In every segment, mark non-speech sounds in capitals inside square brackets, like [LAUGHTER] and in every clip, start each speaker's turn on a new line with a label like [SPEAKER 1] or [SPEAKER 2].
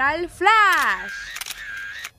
[SPEAKER 1] Viral Flash.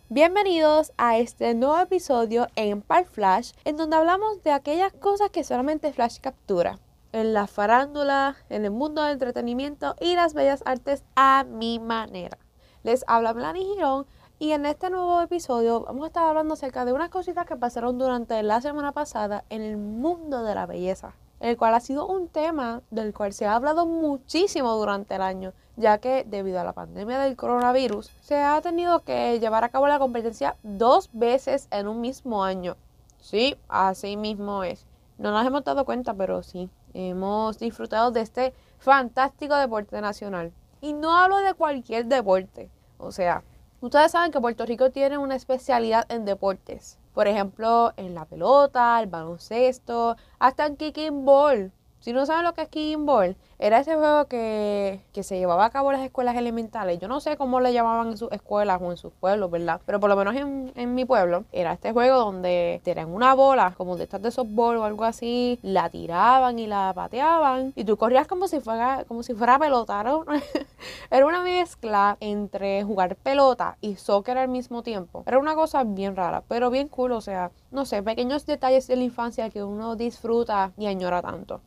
[SPEAKER 1] Bienvenidos a este nuevo episodio en Par Flash, en donde hablamos de aquellas cosas que solamente Flash captura. En la farándula, en el mundo del entretenimiento y las bellas artes a mi manera. Les habla Melanie Girón y en este nuevo episodio vamos a estar hablando acerca de unas cositas que pasaron durante la semana pasada en el mundo de la belleza el cual ha sido un tema del cual se ha hablado muchísimo durante el año, ya que debido a la pandemia del coronavirus se ha tenido que llevar a cabo la competencia dos veces en un mismo año. Sí, así mismo es. No nos hemos dado cuenta, pero sí, hemos disfrutado de este fantástico deporte nacional. Y no hablo de cualquier deporte, o sea, ustedes saben que Puerto Rico tiene una especialidad en deportes. Por ejemplo, en la pelota, el baloncesto, hasta en kicking ball. Si no saben lo que es kicking ball, era ese juego que, se llevaba a cabo en las escuelas elementales. Yo no sé cómo le llamaban en sus escuelas o en sus pueblos, ¿verdad? Pero por lo menos en, mi pueblo era este juego donde tenían una bola, como de estas de softball o algo así, la tiraban y la pateaban y tú corrías como si fuera, como si fuera pelota. [LAUGHS] era una mezcla entre jugar pelota y soccer al mismo tiempo. Era una cosa bien rara, pero bien cool, o sea, no sé, pequeños detalles de la infancia que uno disfruta y añora tanto.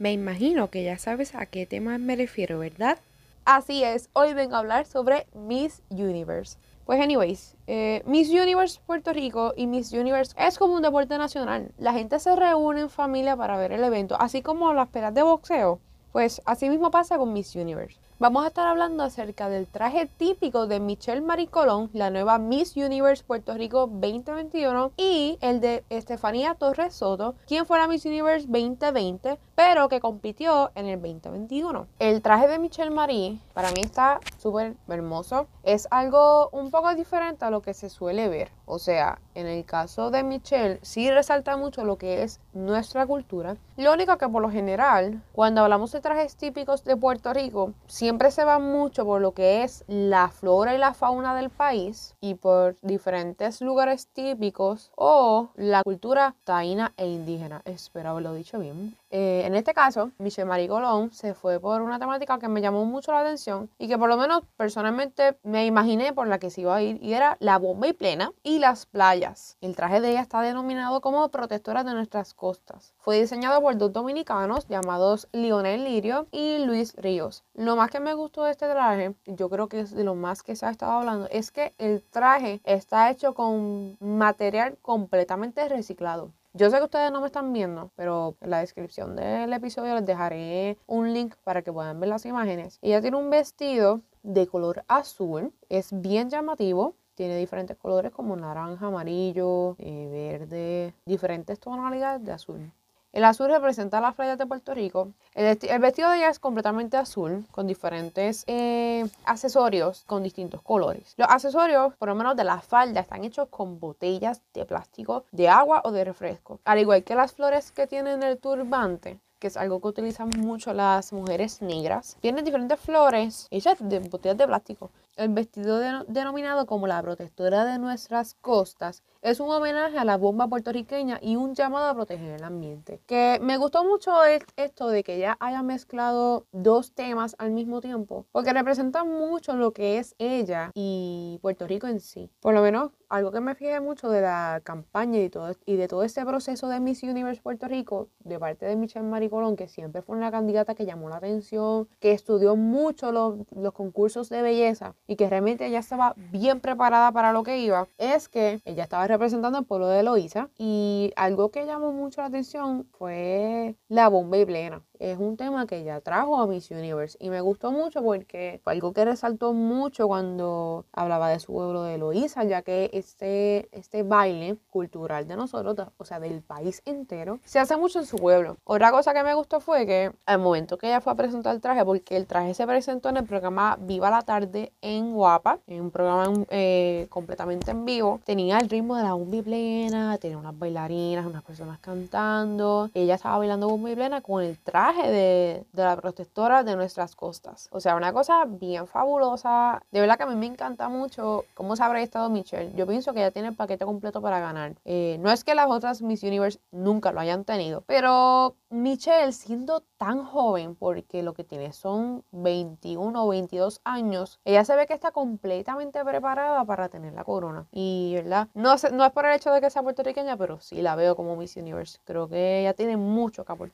[SPEAKER 1] Me imagino que ya sabes a qué tema me refiero, ¿verdad? Así es, hoy vengo a hablar sobre Miss Universe. Pues anyways, eh, Miss Universe Puerto Rico y Miss Universe es como un deporte nacional. La gente se reúne en familia para ver el evento, así como las peras de boxeo. Pues así mismo pasa con Miss Universe. Vamos a estar hablando acerca del traje típico de Michelle Marie Colón, la nueva Miss Universe Puerto Rico 2021, y el de Estefanía Torres Soto, quien fue la Miss Universe 2020, pero que compitió en el 2021. El traje de Michelle Marie para mí está súper hermoso. Es algo un poco diferente a lo que se suele ver. O sea, en el caso de Michelle, sí resalta mucho lo que es nuestra cultura. Lo único que por lo general, cuando hablamos de trajes típicos de Puerto Rico, siempre se va mucho por lo que es la flora y la fauna del país y por diferentes lugares típicos o la cultura taína e indígena. Espero haberlo dicho bien. Eh, en este caso, Michelle Marie Colón se fue por una temática que me llamó mucho la atención y que por lo menos personalmente me imaginé por la que se iba a ir y era la bomba y plena y las playas. El traje de ella está denominado como protectora de nuestras costas. Fue diseñado por dos dominicanos llamados Lionel Lirio y Luis Ríos. Lo más que me gustó de este traje, yo creo que es de lo más que se ha estado hablando, es que el traje está hecho con material completamente reciclado. Yo sé que ustedes no me están viendo, pero en la descripción del episodio les dejaré un link para que puedan ver las imágenes. Ella tiene un vestido de color azul, es bien llamativo, tiene diferentes colores como naranja, amarillo, eh, verde, diferentes tonalidades de azul. El azul representa las playas de Puerto Rico. El, vestido de ella es completamente azul, con diferentes eh, accesorios con distintos colores. Los accesorios, por lo menos de la falda, están hechos con botellas de plástico, de agua o de refresco. Al igual que las flores que tienen el turbante, que es algo que utilizan mucho las mujeres negras. Tienen diferentes flores hechas de botellas de plástico. El vestido denominado como la protectora de nuestras costas es un homenaje a la bomba puertorriqueña y un llamado a proteger el ambiente. Que me gustó mucho esto de que ya haya mezclado dos temas al mismo tiempo, porque representa mucho lo que es ella y Puerto Rico en sí. Por lo menos algo que me fijé mucho de la campaña y, todo, y de todo este proceso de Miss Universe Puerto Rico, de parte de Michelle Maricolón, que siempre fue una candidata que llamó la atención, que estudió mucho los, los concursos de belleza y que realmente ella estaba bien preparada para lo que iba, es que ella estaba representando al pueblo de Loíza y algo que llamó mucho la atención fue la bomba y plena es un tema que ya trajo a Miss Universe y me gustó mucho porque fue algo que resaltó mucho cuando hablaba de su pueblo de Eloísa, ya que este, este baile cultural de nosotros, o sea, del país entero, se hace mucho en su pueblo. Otra cosa que me gustó fue que al momento que ella fue a presentar el traje, porque el traje se presentó en el programa Viva la Tarde en Guapa, en un programa eh, completamente en vivo, tenía el ritmo de la bomba plena, tenía unas bailarinas, unas personas cantando, ella estaba bailando bomba plena con el traje de, de, la protectora de nuestras costas. O sea, una cosa bien fabulosa. De verdad que a mí me encanta mucho cómo se habrá estado Michelle. Yo pienso que ella tiene el paquete completo para ganar. Eh, no es que las otras Miss Universe nunca lo hayan tenido, pero Michelle siendo tan joven, porque lo que tiene son 21 o 22 años, ella se ve que está completamente preparada para tener la corona. Y, ¿verdad? No, no es por el hecho de que sea puertorriqueña, pero sí la veo como Miss Universe. Creo que ella tiene mucho que aportar.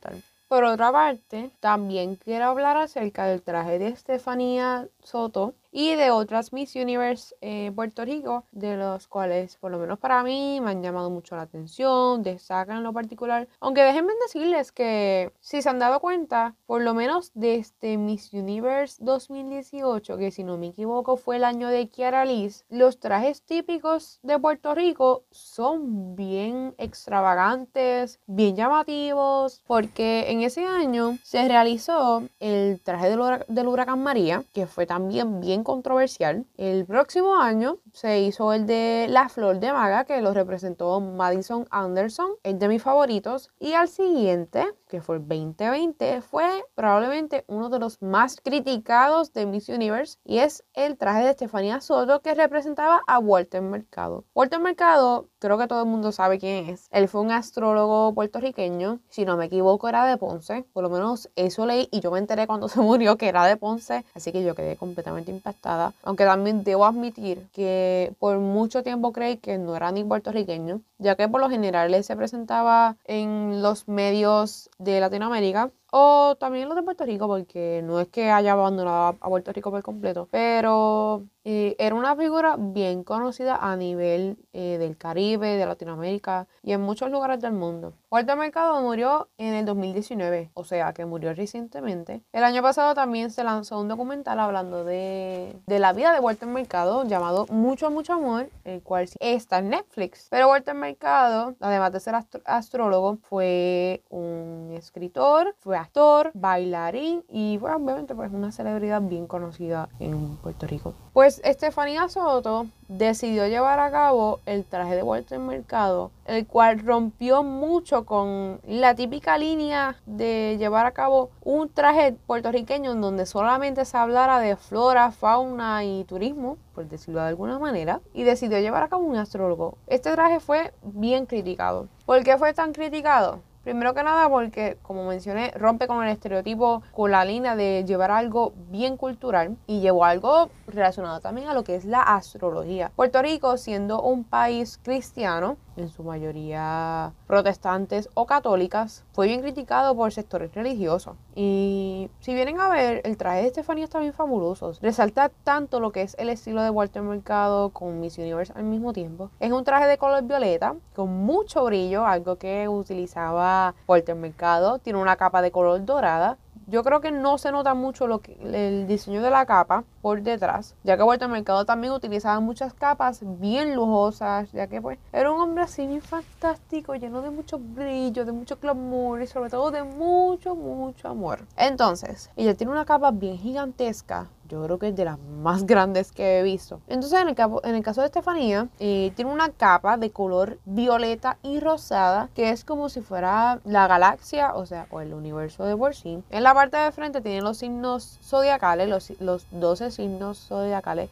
[SPEAKER 1] Por otra parte, también quiero hablar acerca del traje de Estefanía Soto y de otras Miss Universe en Puerto Rico, de los cuales, por lo menos para mí, me han llamado mucho la atención, destacan lo particular. Aunque déjenme decirles que, si se han dado cuenta, por lo menos desde Miss Universe 2018, que si no me equivoco fue el año de Kiara Liz, los trajes típicos de Puerto Rico son bien extravagantes, bien llamativos, porque en ese año se realizó el traje del, huracán María, que fue también bien controversial. El próximo año se hizo el de La Flor de Maga, que lo representó Madison Anderson, es de mis favoritos. Y al siguiente, que fue el 2020, fue probablemente uno de los más criticados de Miss Universe y es el traje de Estefanía Soto que representaba a Walter Mercado. Walter Mercado, creo que todo el mundo sabe quién es. Él fue un astrólogo puertorriqueño, si no me equivoco era de Ponce, por lo menos eso leí y yo me enteré cuando [LAUGHS] se murió que era de Ponce, así que yo quedé completamente impactada. Aunque también debo admitir que por mucho tiempo creí que no era ni puertorriqueño, ya que por lo general él se presentaba en los medios de Latinoamérica o también los de Puerto Rico, porque no es que haya abandonado a Puerto Rico por completo, pero eh, era una figura bien conocida a nivel eh, del Caribe, de Latinoamérica y en muchos lugares del mundo. Walter Mercado murió en el 2019, o sea que murió recientemente. El año pasado también se lanzó un documental hablando de, de la vida de Walter Mercado llamado Mucho, mucho amor, el cual está en Netflix. Pero Walter Mercado, además de ser astrólogo, fue un escritor, fue actor, bailarín y fue obviamente pues una celebridad bien conocida en Puerto Rico. Pues Estefanía Soto decidió llevar a cabo el traje de Walter Mercado, el cual rompió mucho con la típica línea de llevar a cabo un traje puertorriqueño en donde solamente se hablara de flora, fauna y turismo, por decirlo de alguna manera, y decidió llevar a cabo un astrólogo. Este traje fue bien criticado. ¿Por qué fue tan criticado? Primero que nada porque, como mencioné, rompe con el estereotipo, con la línea de llevar algo bien cultural y llevó algo relacionado también a lo que es la astrología. Puerto Rico, siendo un país cristiano, en su mayoría protestantes o católicas, fue bien criticado por sectores religiosos. Y si vienen a ver, el traje de Estefanía está bien fabuloso. Resalta tanto lo que es el estilo de Walter Mercado con Miss Universe al mismo tiempo. Es un traje de color violeta con mucho brillo, algo que utilizaba Walter Mercado. Tiene una capa de color dorada yo creo que no se nota mucho lo que, el diseño de la capa por detrás, ya que Walter Mercado también utilizaba muchas capas bien lujosas, ya que pues era un hombre así bien fantástico, lleno de mucho brillo, de mucho glamour y sobre todo de mucho, mucho amor. Entonces, ella tiene una capa bien gigantesca, yo creo que es de las más [LAUGHS] grandes que he visto. Entonces, en el, en el caso de Estefanía, eh, tiene una capa de color violeta y rosada, que es como si fuera la galaxia, o sea, o el universo de Borsin. En la parte de frente tiene los signos zodiacales, los, los 12 signos zodiacales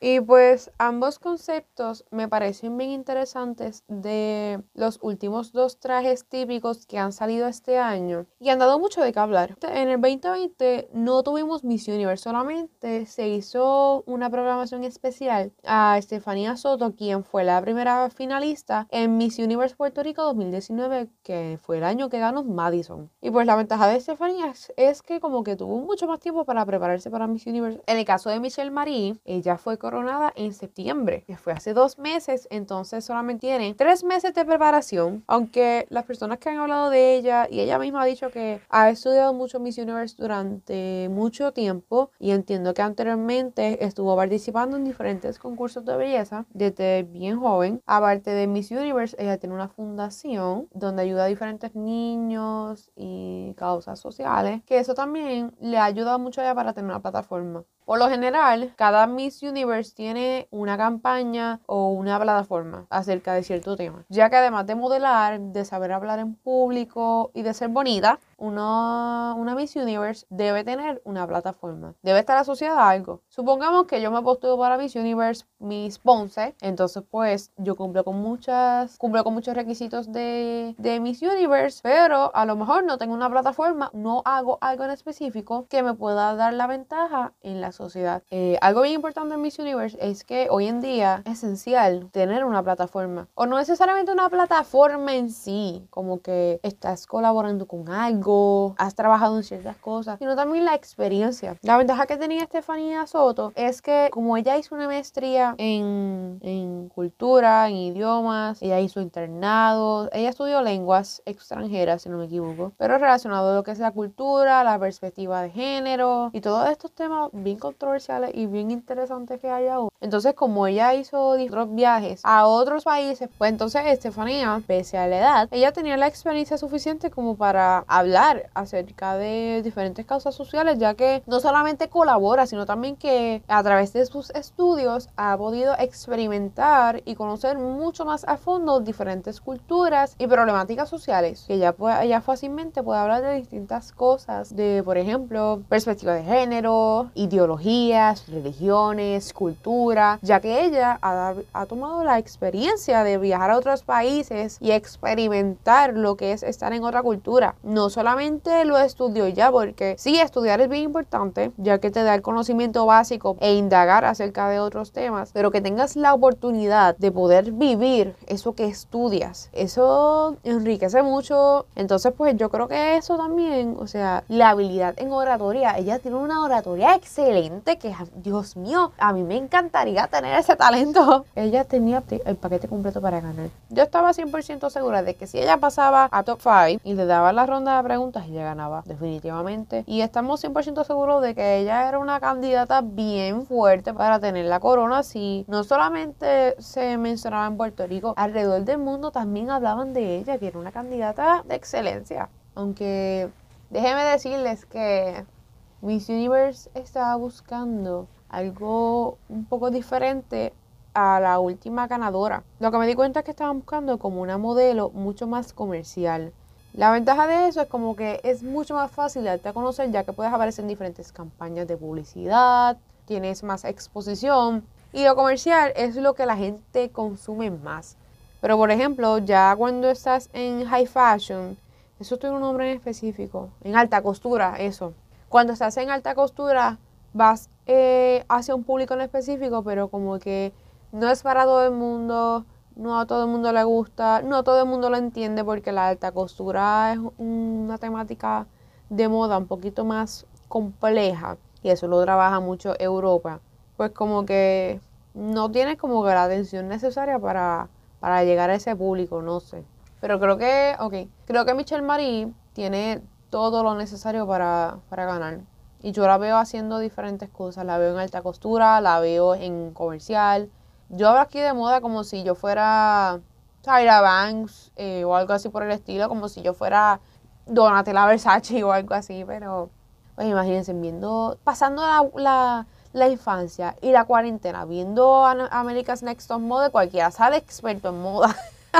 [SPEAKER 1] y pues ambos conceptos me parecen bien interesantes de los últimos dos trajes típicos que han salido este año y han dado mucho de qué hablar. En el 2020 no tuvimos Miss Universe, solamente se hizo una programación especial a Estefanía Soto, quien fue la primera finalista en Miss Universe Puerto Rico 2019, que fue el año que ganó Madison. Y pues la ventaja de Estefanía es, que como que tuvo mucho más tiempo para prepararse para Miss Universe. En el caso de Michelle Marie, ella fue coronada en septiembre, que fue hace dos meses, entonces solamente tiene tres meses de preparación, aunque las personas que han hablado de ella y ella misma ha dicho que ha estudiado mucho Miss Universe durante mucho tiempo y entiendo que anteriormente estuvo participando en diferentes concursos de belleza desde bien joven. Aparte de Miss Universe, ella tiene una fundación donde ayuda a diferentes niños y causas sociales, que eso también le ha ayudado mucho a ella para tener una plataforma. Por lo general, cada Miss Universe tiene una campaña o una plataforma acerca de cierto tema, ya que además de modelar, de saber hablar en público y de ser bonita, una, una Miss Universe debe tener una plataforma, debe estar asociada a algo. Supongamos que yo me postulo para Miss Universe, Miss Ponce, entonces pues yo cumplo con muchas, cumplo con muchos requisitos de, de Miss Universe, pero a lo mejor no tengo una plataforma, no hago algo en específico que me pueda dar la ventaja en la sociedad. Eh, algo bien importante en Miss Universe es que hoy en día es esencial tener una plataforma, o no necesariamente una plataforma en sí, como que estás colaborando con algo, has trabajado en ciertas cosas, sino también la experiencia. La ventaja que tenía Estefanía Soto es que como ella hizo una maestría en, en cultura, en idiomas, ella hizo internado, ella estudió lenguas extranjeras, si no me equivoco, pero relacionado a lo que es la cultura, la perspectiva de género y todos estos temas bien controversiales y bien interesantes que hay aún. Entonces, como ella hizo otros viajes a otros países, pues entonces Estefanía, pese a la edad, ella tenía la experiencia suficiente como para hablar acerca de diferentes causas sociales, ya que no solamente colabora, sino también que a través de sus estudios ha podido experimentar y conocer mucho más a fondo diferentes culturas y problemáticas sociales, que ella fácilmente puede hablar de distintas cosas, de por ejemplo, perspectiva de género, ideologías, religiones, cultura, ya que ella ha, ha tomado la experiencia de viajar a otros países y experimentar lo que es estar en otra cultura. No solamente lo estudió ya, porque sí, estudiar es bien importante, ya que te da el conocimiento básico e indagar acerca de otros temas, pero que tengas la oportunidad de poder vivir eso que estudias, eso enriquece mucho. Entonces, pues yo creo que eso también, o sea, la habilidad en oratoria, ella tiene una oratoria excelente que, Dios mío, a mí me encantaría tener ese talento. [LAUGHS] Ella tenía el paquete completo para ganar. Yo estaba 100% segura de que si ella pasaba a top 5 y le daba la ronda de preguntas, ella ganaba definitivamente. Y estamos 100% seguros de que ella era una candidata bien fuerte para tener la corona. Si no solamente se mencionaba en Puerto Rico, alrededor del mundo también hablaban de ella, que era una candidata de excelencia. Aunque déjenme decirles que Miss Universe estaba buscando algo un poco diferente a la última ganadora. Lo que me di cuenta es que estaban buscando como una modelo mucho más comercial. La ventaja de eso es como que es mucho más fácil darte a conocer ya que puedes aparecer en diferentes campañas de publicidad, tienes más exposición y lo comercial es lo que la gente consume más. Pero por ejemplo, ya cuando estás en high fashion, eso tiene un nombre en específico, en alta costura, eso. Cuando estás en alta costura, vas eh, hacia un público en específico, pero como que no es para todo el mundo, no a todo el mundo le gusta, no todo el mundo lo entiende porque la alta costura es una temática de moda un poquito más compleja y eso lo trabaja mucho Europa. Pues como que no tiene como que la atención necesaria para, para llegar a ese público, no sé. Pero creo que, ok, creo que Michelle Marie tiene todo lo necesario para, para ganar. Y yo la veo haciendo diferentes cosas. La veo en alta costura, la veo en comercial, yo hablo aquí de moda como si yo fuera Tyra Banks eh, o algo así por el estilo, como si yo fuera Donatella Versace o algo así, pero pues imagínense, viendo, pasando la, la, infancia y la cuarentena, viendo America's Next Top Model, cualquiera sale experto en moda. [LAUGHS]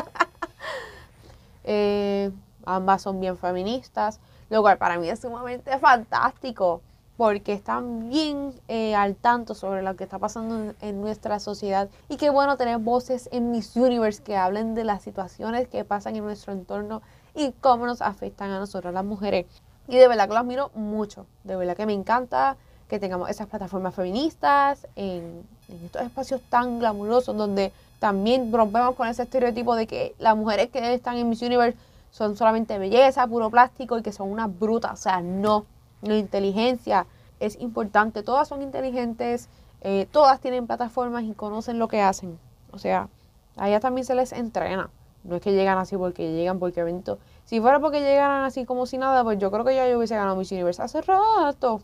[SPEAKER 1] Eh, ambas son bien feministas, lo cual para mí es sumamente fantástico porque están bien eh, al tanto sobre lo que está pasando en, nuestra sociedad. Y qué bueno tener voces en Miss Universe que hablen de las situaciones que pasan en nuestro entorno y cómo nos afectan a nosotros las mujeres. Y de verdad que los admiro mucho, de verdad que me encanta que tengamos esas plataformas feministas en, en estos espacios tan glamurosos donde también rompemos con ese estereotipo de que las mujeres que están en Miss Universe son solamente belleza, puro plástico y que son unas brutas. O sea, no la inteligencia es importante. Todas son inteligentes, eh, todas tienen plataformas y conocen lo que hacen. O sea, a ellas también se les entrena. No es que llegan así porque llegan porque evento. Si fuera porque llegaran así como si nada, pues yo creo que ya yo hubiese ganado Miss Universe hace rato.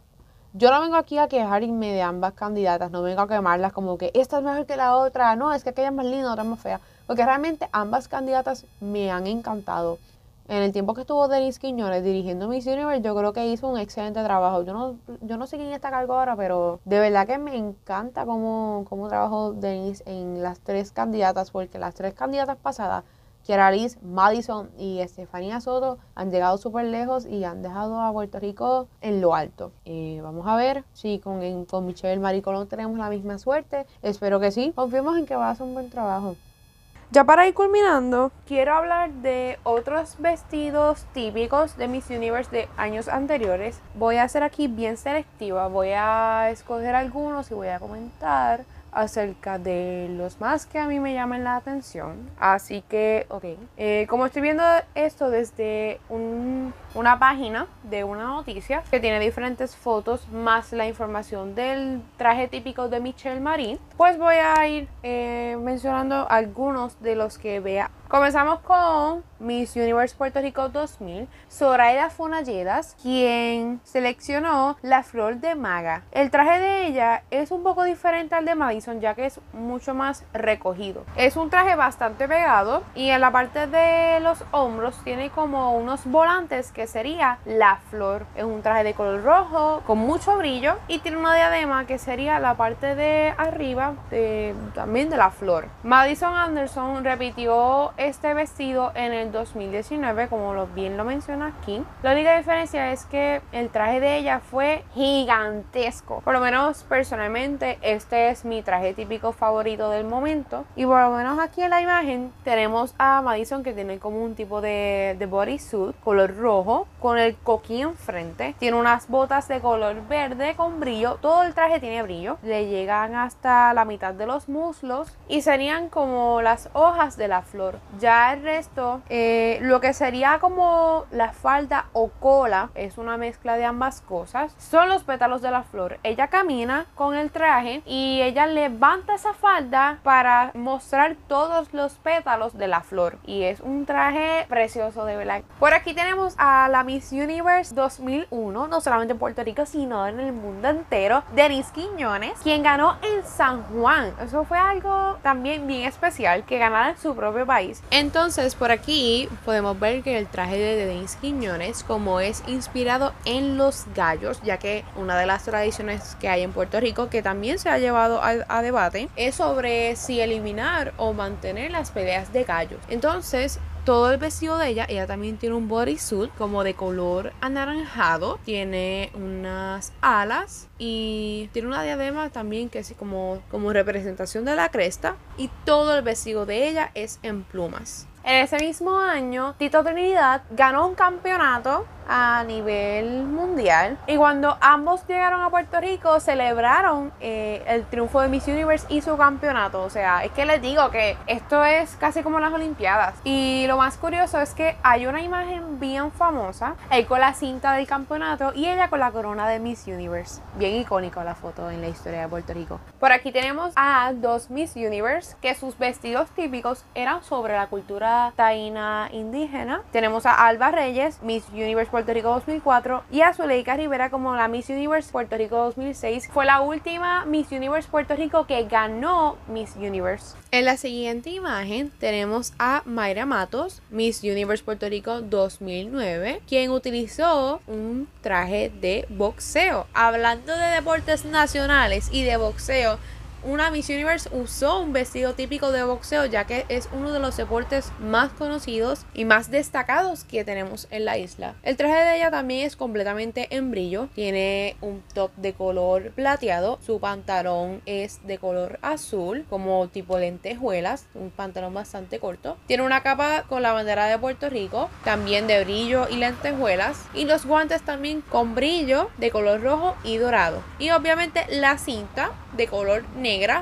[SPEAKER 1] Yo no vengo aquí a quejarme de ambas candidatas, no vengo a quemarlas como que esta es mejor que la otra, no, es que aquella es más linda, otra es más fea. Porque realmente ambas candidatas me han encantado en el tiempo que estuvo Denise Quiñones dirigiendo Miss Universe, yo creo que hizo un excelente trabajo. Yo no, yo no sé quién está cargo ahora, pero de verdad que me encanta cómo, cómo trabajó Denise en las tres candidatas, porque las tres candidatas pasadas Kiara Liz, Madison y Estefanía Soto han llegado súper lejos y han dejado a Puerto Rico en lo alto. Eh, vamos a ver si con, con Michelle Maricolón tenemos la misma suerte. Espero que sí. Confiemos en que va a hacer un buen trabajo. Ya para ir culminando, quiero hablar de otros vestidos típicos de Miss Universe de años anteriores. Voy a ser aquí bien selectiva, voy a escoger algunos y voy a comentar acerca de los más que a mí me llaman la atención. Así que, ok, eh, como estoy viendo esto desde una página de una noticia que tiene diferentes fotos más la información del traje típico de Michelle Marie, pues voy a ir eh, mencionando algunos de los que vea Comenzamos con Miss Universe Puerto Rico 2000, Zoraida Fonalledas, quien seleccionó la flor de maga. El traje de ella es un poco diferente al de Madison, ya que es mucho más recogido. Es un traje bastante pegado y en la parte de los hombros tiene como unos volantes que sería la flor. Es un traje de color rojo con mucho brillo y tiene una diadema que sería la parte de arriba también de la flor. Madison Anderson repitió este vestido en el 2019, como bien lo menciona aquí. La única diferencia es que el traje de ella fue gigantesco. Por lo menos personalmente este es mi traje típico favorito del momento. Y por lo menos aquí en la imagen tenemos a Madison que tiene como un tipo de, de bodysuit color rojo con el coquí enfrente. Tiene unas botas de color verde con brillo. Todo el traje tiene brillo. Le llegan hasta la mitad de los muslos y serían como las hojas de la flor. Ya el resto, eh, lo que sería como la falda o cola, es una mezcla de ambas cosas, son los pétalos de la flor. Ella camina con el traje y ella levanta esa falda para mostrar todos los pétalos de la flor. Y es un traje precioso de verdad. Por aquí tenemos a la Miss Universe 2001, no solamente en Puerto Rico, sino en el mundo entero, Denise Quiñones, quien ganó en San Juan. Eso fue algo también bien especial, que ganara en su propio país. Entonces, por aquí podemos ver que el traje de Denise Quiñones, como es inspirado en los gallos, ya que una de las tradiciones que hay en Puerto Rico, que también se ha llevado a, debate, es sobre si eliminar o mantener las peleas de gallos. Entonces, todo el vestido de ella, ella también tiene un bodysuit como de color anaranjado, tiene unas alas y tiene una diadema también que es como, como representación de la cresta y todo el vestido de ella es en plumas. En ese mismo año, Tito Trinidad ganó un campeonato a nivel mundial. Y cuando ambos llegaron a Puerto Rico, celebraron eh, el triunfo de Miss Universe y su campeonato. O sea, es que les digo que esto es casi como las Olimpiadas. Y lo más curioso es que hay una imagen bien famosa, ahí con la cinta del campeonato y ella con la corona de Miss Universe. Bien icónico la foto en la historia de Puerto Rico. Por aquí tenemos a dos Miss Universe que sus vestidos típicos eran sobre la cultura taína indígena. Tenemos a Alba Reyes, Miss Universe Puerto Rico 2004 y a Zuleika Rivera como la Miss Universe Puerto Rico 2006. Fue la última Miss Universe Puerto Rico que ganó Miss Universe. En la siguiente imagen tenemos a Mayra Matos, Miss Universe Puerto Rico 2009, quien utilizó un traje de boxeo. Hablando de deportes nacionales y de boxeo, una Miss Universe usó un vestido típico de boxeo ya que es uno de los deportes más conocidos y más destacados que tenemos en la isla. El traje de ella también es completamente en brillo, tiene un top de color plateado, su pantalón es de color azul como tipo lentejuelas, un pantalón bastante corto. Tiene una capa con la bandera de Puerto Rico, también de brillo y lentejuelas y los guantes también con brillo de color rojo y dorado. Y obviamente la cinta de color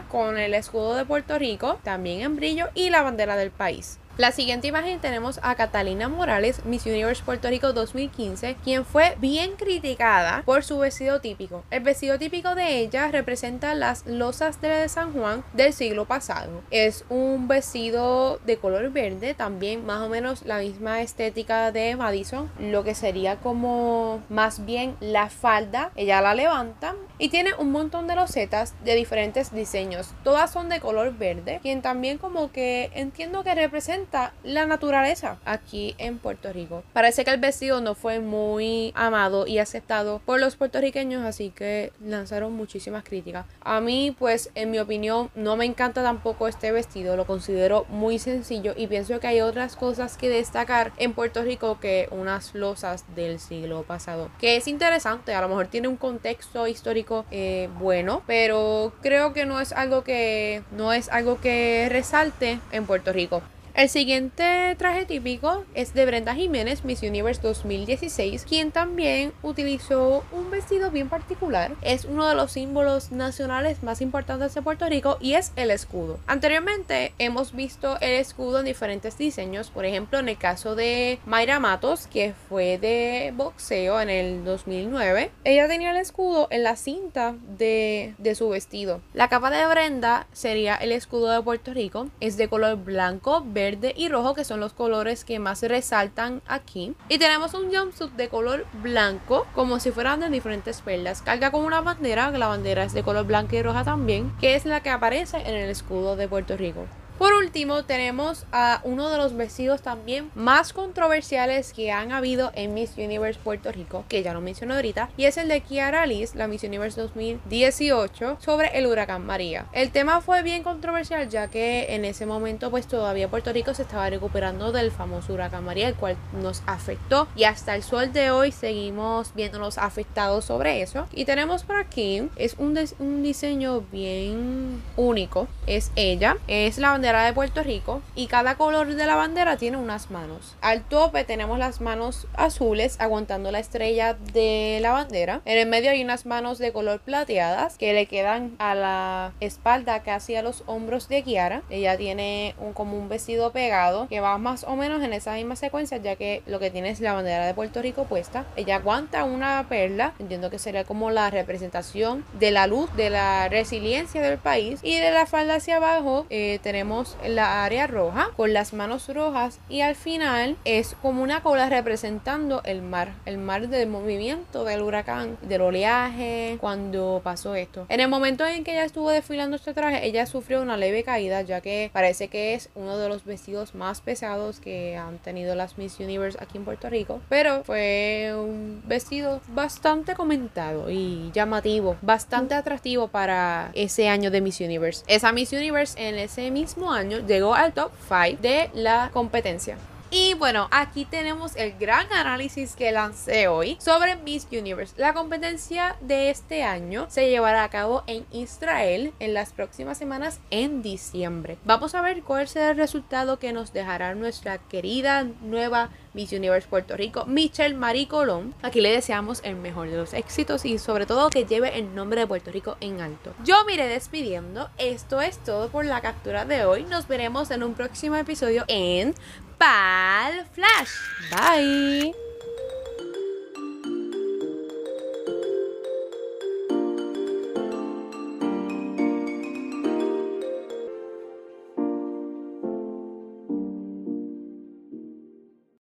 [SPEAKER 1] con el escudo de Puerto Rico, también en brillo, y la bandera del país. La siguiente imagen tenemos a Catalina Morales, Miss Universe Puerto Rico 2015, quien fue bien criticada por su vestido típico. El vestido típico de ella representa las losas de San Juan del siglo pasado. Es un vestido de color verde, también más o menos la misma estética de Madison, lo que sería como más bien la falda, ella la levanta y tiene un montón de losetas de diferentes diseños. Todas son de color verde, quien también como que entiendo que representa la naturaleza aquí en Puerto Rico. Parece que el vestido no fue muy amado y aceptado por los puertorriqueños, así que lanzaron muchísimas críticas. A mí, pues, en mi opinión, no me encanta tampoco este vestido, lo considero muy sencillo y pienso que hay otras cosas que destacar en Puerto Rico que unas losas del siglo pasado. Que es interesante, a lo mejor tiene un contexto histórico eh, bueno, pero creo que no es algo que no es algo que resalte en Puerto Rico. El siguiente traje típico es de Brenda Jiménez, Miss Universe 2016, quien también utilizó un vestido bien particular. Es uno de los símbolos nacionales más importantes de Puerto Rico y es el escudo. Anteriormente hemos visto el escudo en diferentes diseños, por ejemplo en el caso de Mayra Matos, que fue de boxeo en el 2009, ella tenía el escudo en la cinta de, de su vestido. La capa de Brenda sería el escudo de Puerto Rico, es de color blanco, verde, verde y rojo, que son los colores que más resaltan aquí. Y tenemos un jumpsuit de color blanco, como si fueran de diferentes perlas. Carga con una bandera, la bandera es de color blanco y roja también, que es la que aparece en el escudo de Puerto Rico. Por último, tenemos a uno de los vestidos también más controversiales que han habido en Miss Universe Puerto Rico, que ya lo mencioné ahorita, y es el de Kiara Liz, la Miss Universe 2018, sobre el huracán María. El tema fue bien controversial ya que en ese momento pues todavía Puerto Rico se estaba recuperando del famoso huracán María, el cual nos afectó y hasta el sol de hoy seguimos viéndonos afectados sobre eso. Y tenemos por aquí, es un, un diseño bien único, es ella, es la bandera de Puerto Rico y cada color de la bandera tiene unas manos. Al tope tenemos las manos azules aguantando la estrella de la bandera. En el medio hay unas manos de color plateadas que le quedan a la espalda casi a los hombros de Kiara. Ella tiene un, como un vestido pegado que va más o menos en esa misma secuencia ya que lo que tiene es la bandera de Puerto Rico puesta. Ella aguanta una perla, entiendo que sería como la representación de la luz, de la resiliencia del país y de la falda hacia abajo eh, tenemos la área roja con las manos rojas y al final es como una cola representando el mar, el mar del movimiento del huracán, del oleaje, cuando pasó esto. En el momento en que ella estuvo desfilando este traje, ella sufrió una leve caída ya que parece que es uno de los vestidos más pesados que han tenido las Miss Universe aquí en Puerto Rico, pero fue un vestido bastante comentado y llamativo, bastante atractivo para ese año de Miss Universe. Esa Miss Universe en ese mismo año llegó al top 5 de la competencia. Y bueno, aquí tenemos el gran análisis que lancé hoy sobre Miss Universe. La competencia de este año se llevará a cabo en Israel en las próximas semanas en diciembre. Vamos a ver cuál será el resultado que nos dejará nuestra querida nueva Miss Universe Puerto Rico, Michelle Marie Colón. Aquí le deseamos el mejor de los éxitos y sobre todo que lleve el nombre de Puerto Rico en alto. Yo me iré despidiendo. Esto es todo por la captura de hoy. Nos veremos en un próximo episodio en Pal Flash. Bye.